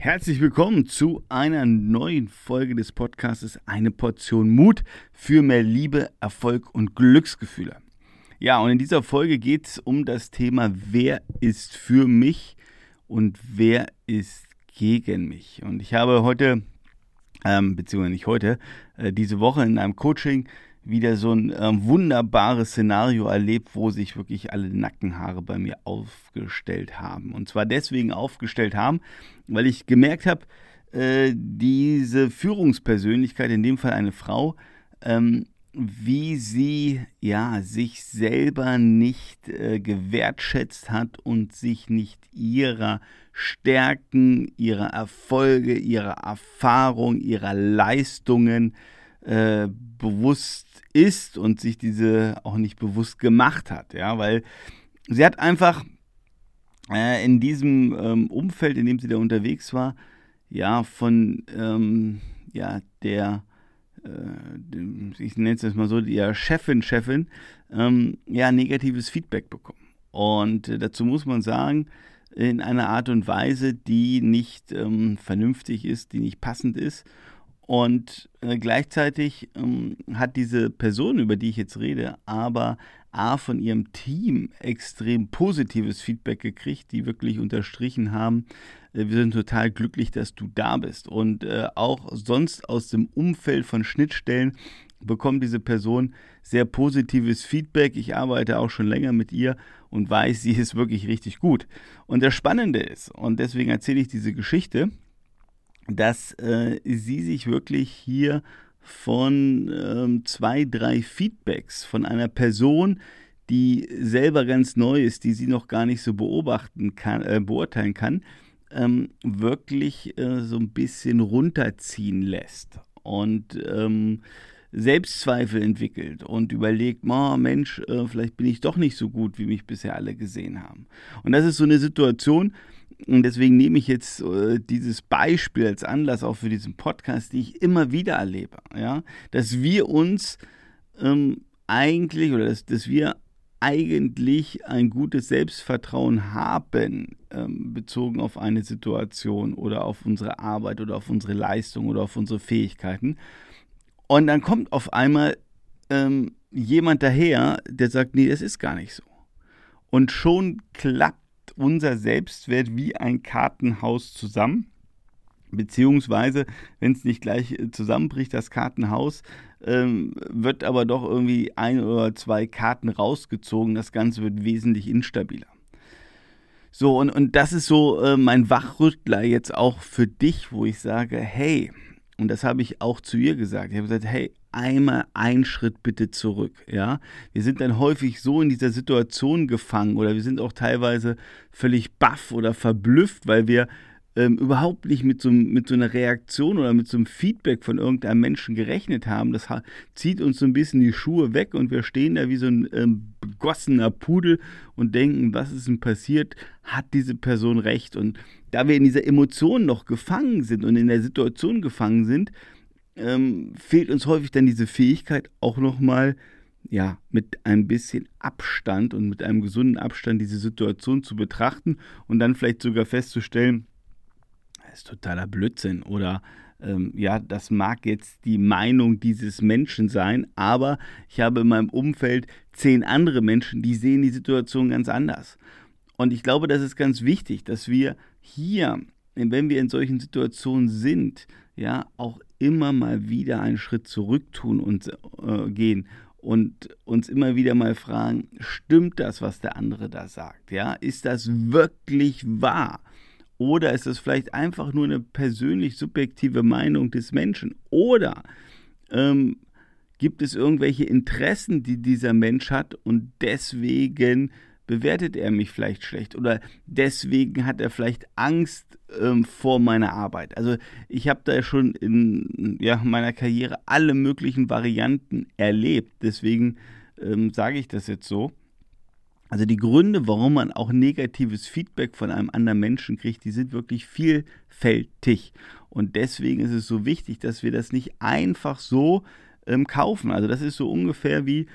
Herzlich willkommen zu einer neuen Folge des Podcasts Eine Portion Mut für mehr Liebe, Erfolg und Glücksgefühle. Ja, und in dieser Folge geht es um das Thema, wer ist für mich und wer ist gegen mich. Und ich habe heute, ähm, beziehungsweise nicht heute, äh, diese Woche in einem Coaching wieder so ein ähm, wunderbares Szenario erlebt, wo sich wirklich alle Nackenhaare bei mir aufgestellt haben. Und zwar deswegen aufgestellt haben, weil ich gemerkt habe, äh, diese Führungspersönlichkeit, in dem Fall eine Frau, ähm, wie sie ja sich selber nicht äh, gewertschätzt hat und sich nicht ihrer Stärken, ihrer Erfolge, ihrer Erfahrung, ihrer Leistungen äh, bewusst ist und sich diese auch nicht bewusst gemacht hat, ja, weil sie hat einfach äh, in diesem ähm, Umfeld, in dem sie da unterwegs war, ja, von ähm, ja, der, äh, ich nenne es jetzt mal so, der Chefin, Chefin, ähm, ja, negatives Feedback bekommen. Und äh, dazu muss man sagen, in einer Art und Weise, die nicht ähm, vernünftig ist, die nicht passend ist. Und äh, gleichzeitig ähm, hat diese Person, über die ich jetzt rede, aber A von ihrem Team extrem positives Feedback gekriegt, die wirklich unterstrichen haben, äh, wir sind total glücklich, dass du da bist. Und äh, auch sonst aus dem Umfeld von Schnittstellen bekommt diese Person sehr positives Feedback. Ich arbeite auch schon länger mit ihr und weiß, sie ist wirklich richtig gut. Und das Spannende ist, und deswegen erzähle ich diese Geschichte, dass äh, sie sich wirklich hier von ähm, zwei, drei Feedbacks von einer Person, die selber ganz neu ist, die sie noch gar nicht so beobachten kann, äh, beurteilen kann, ähm, wirklich äh, so ein bisschen runterziehen lässt und ähm, Selbstzweifel entwickelt und überlegt, oh, Mensch, äh, vielleicht bin ich doch nicht so gut, wie mich bisher alle gesehen haben. Und das ist so eine Situation, und deswegen nehme ich jetzt äh, dieses Beispiel als Anlass auch für diesen Podcast, die ich immer wieder erlebe, ja, dass wir uns ähm, eigentlich oder dass, dass wir eigentlich ein gutes Selbstvertrauen haben, ähm, bezogen auf eine Situation oder auf unsere Arbeit oder auf unsere Leistung oder auf unsere Fähigkeiten. Und dann kommt auf einmal ähm, jemand daher, der sagt, nee, das ist gar nicht so. Und schon klappt unser Selbstwert wie ein Kartenhaus zusammen. Beziehungsweise, wenn es nicht gleich äh, zusammenbricht, das Kartenhaus, ähm, wird aber doch irgendwie ein oder zwei Karten rausgezogen. Das Ganze wird wesentlich instabiler. So, und, und das ist so äh, mein Wachrüttler jetzt auch für dich, wo ich sage, hey, und das habe ich auch zu ihr gesagt. Ich habe gesagt, hey, einmal einen Schritt bitte zurück, ja. Wir sind dann häufig so in dieser Situation gefangen oder wir sind auch teilweise völlig baff oder verblüfft, weil wir ähm, überhaupt nicht mit so, mit so einer Reaktion oder mit so einem Feedback von irgendeinem Menschen gerechnet haben. Das zieht uns so ein bisschen die Schuhe weg und wir stehen da wie so ein ähm, begossener Pudel und denken, was ist denn passiert? Hat diese Person recht? Und da wir in dieser Emotion noch gefangen sind und in der Situation gefangen sind, ähm, fehlt uns häufig dann diese Fähigkeit, auch nochmal ja, mit ein bisschen Abstand und mit einem gesunden Abstand diese Situation zu betrachten und dann vielleicht sogar festzustellen, das ist totaler Blödsinn oder ähm, ja, das mag jetzt die Meinung dieses Menschen sein, aber ich habe in meinem Umfeld zehn andere Menschen, die sehen die Situation ganz anders. Und ich glaube, das ist ganz wichtig, dass wir hier, wenn wir in solchen Situationen sind, ja, auch immer mal wieder einen Schritt zurück tun und äh, gehen und uns immer wieder mal fragen, stimmt das, was der andere da sagt? Ja, ist das wirklich wahr? Oder ist das vielleicht einfach nur eine persönlich subjektive Meinung des Menschen? Oder ähm, gibt es irgendwelche Interessen, die dieser Mensch hat und deswegen bewertet er mich vielleicht schlecht oder deswegen hat er vielleicht Angst ähm, vor meiner Arbeit. Also ich habe da schon in ja, meiner Karriere alle möglichen Varianten erlebt. Deswegen ähm, sage ich das jetzt so. Also die Gründe, warum man auch negatives Feedback von einem anderen Menschen kriegt, die sind wirklich vielfältig. Und deswegen ist es so wichtig, dass wir das nicht einfach so ähm, kaufen. Also das ist so ungefähr wie,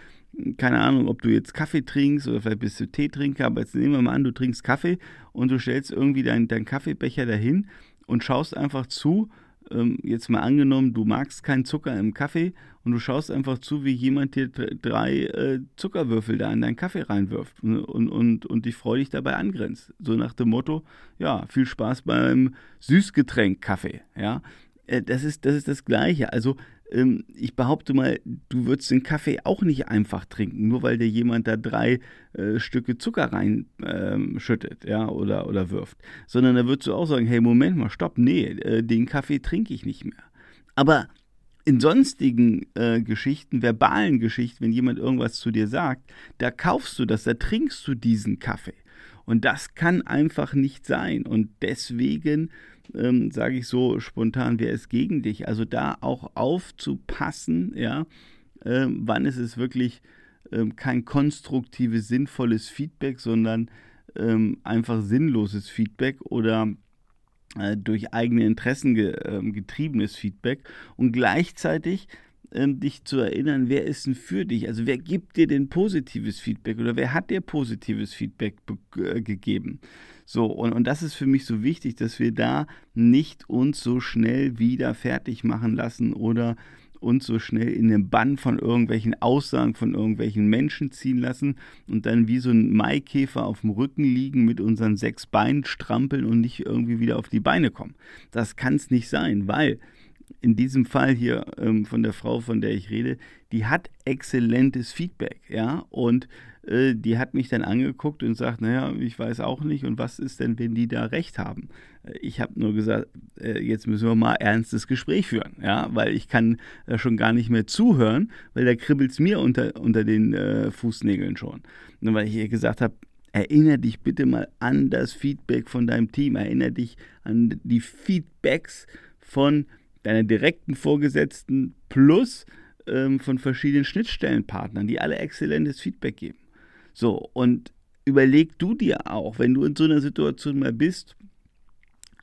keine Ahnung, ob du jetzt Kaffee trinkst oder vielleicht bist du Teetrinker, aber jetzt nehmen wir mal an, du trinkst Kaffee und du stellst irgendwie deinen dein Kaffeebecher dahin und schaust einfach zu, ähm, jetzt mal angenommen, du magst keinen Zucker im Kaffee und du schaust einfach zu, wie jemand dir drei äh, Zuckerwürfel da in deinen Kaffee reinwirft und, und, und, und dich freudig dabei angrenzt. So nach dem Motto, ja, viel Spaß beim Süßgetränk Kaffee, ja. Äh, das ist, das ist das Gleiche. Also ähm, ich behaupte mal, du würdest den Kaffee auch nicht einfach trinken, nur weil dir jemand da drei äh, Stücke Zucker reinschüttet, ähm, ja, oder, oder wirft. Sondern da würdest du auch sagen, hey, Moment mal, stopp, nee, äh, den Kaffee trinke ich nicht mehr. Aber in sonstigen äh, Geschichten, verbalen Geschichten, wenn jemand irgendwas zu dir sagt, da kaufst du das, da trinkst du diesen Kaffee. Und das kann einfach nicht sein. Und deswegen ähm, sage ich so spontan, wer ist gegen dich? Also da auch aufzupassen, ja, ähm, wann ist es wirklich ähm, kein konstruktives, sinnvolles Feedback, sondern ähm, einfach sinnloses Feedback oder äh, durch eigene Interessen ge, äh, getriebenes Feedback und gleichzeitig ähm, dich zu erinnern, wer ist denn für dich? Also wer gibt dir denn positives Feedback oder wer hat dir positives Feedback äh, gegeben? So, und, und das ist für mich so wichtig, dass wir da nicht uns so schnell wieder fertig machen lassen oder uns so schnell in den Bann von irgendwelchen Aussagen von irgendwelchen Menschen ziehen lassen und dann wie so ein Maikäfer auf dem Rücken liegen mit unseren sechs Beinen strampeln und nicht irgendwie wieder auf die Beine kommen. Das kann es nicht sein, weil in diesem Fall hier ähm, von der Frau, von der ich rede, die hat exzellentes Feedback, ja, und äh, die hat mich dann angeguckt und sagt, naja, ich weiß auch nicht, und was ist denn, wenn die da recht haben? Äh, ich habe nur gesagt, äh, jetzt müssen wir mal ernstes Gespräch führen, ja, weil ich kann äh, schon gar nicht mehr zuhören, weil da kribbelt es mir unter, unter den äh, Fußnägeln schon. Und weil ich ihr gesagt habe, Erinnere dich bitte mal an das Feedback von deinem Team. Erinnere dich an die Feedbacks von deiner direkten Vorgesetzten plus ähm, von verschiedenen Schnittstellenpartnern, die alle exzellentes Feedback geben. So, und überleg du dir auch, wenn du in so einer Situation mal bist,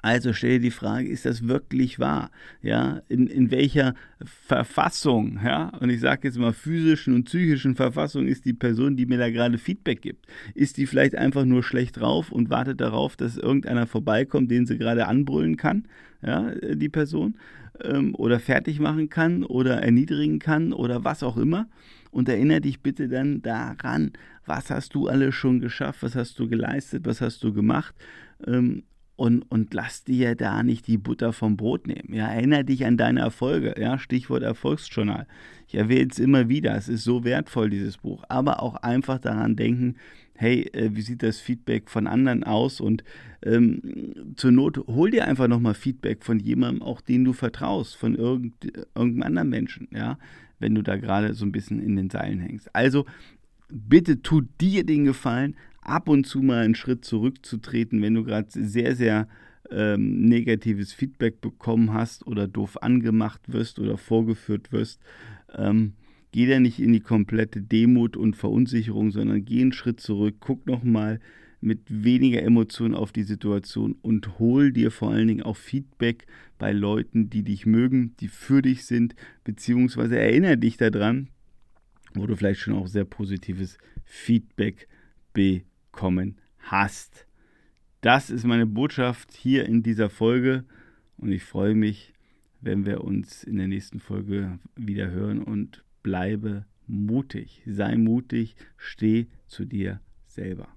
also stell dir die Frage, ist das wirklich wahr? Ja, in, in welcher Verfassung, ja, und ich sage jetzt mal physischen und psychischen Verfassung ist die Person, die mir da gerade Feedback gibt? Ist die vielleicht einfach nur schlecht drauf und wartet darauf, dass irgendeiner vorbeikommt, den sie gerade anbrüllen kann, ja, die Person, ähm, oder fertig machen kann oder erniedrigen kann oder was auch immer? Und erinnere dich bitte dann daran, was hast du alles schon geschafft, was hast du geleistet, was hast du gemacht. Ähm, und, und lass dir da nicht die Butter vom Brot nehmen. Ja, erinnere dich an deine Erfolge. Ja, Stichwort Erfolgsjournal. Ich erwähne es immer wieder. Es ist so wertvoll, dieses Buch. Aber auch einfach daran denken, hey, äh, wie sieht das Feedback von anderen aus? Und ähm, zur Not hol dir einfach nochmal Feedback von jemandem, auch den du vertraust, von irgend, irgendeinem anderen Menschen, ja, wenn du da gerade so ein bisschen in den Seilen hängst. Also bitte tu dir den Gefallen, ab und zu mal einen Schritt zurückzutreten, wenn du gerade sehr, sehr ähm, negatives Feedback bekommen hast oder doof angemacht wirst oder vorgeführt wirst. Ähm, geh da nicht in die komplette Demut und Verunsicherung, sondern geh einen Schritt zurück, guck nochmal mit weniger Emotionen auf die Situation und hol dir vor allen Dingen auch Feedback bei Leuten, die dich mögen, die für dich sind, beziehungsweise erinnere dich daran, wo du vielleicht schon auch sehr positives Feedback bekommst bekommen hast. Das ist meine Botschaft hier in dieser Folge und ich freue mich, wenn wir uns in der nächsten Folge wieder hören und bleibe mutig. Sei mutig, steh zu dir selber.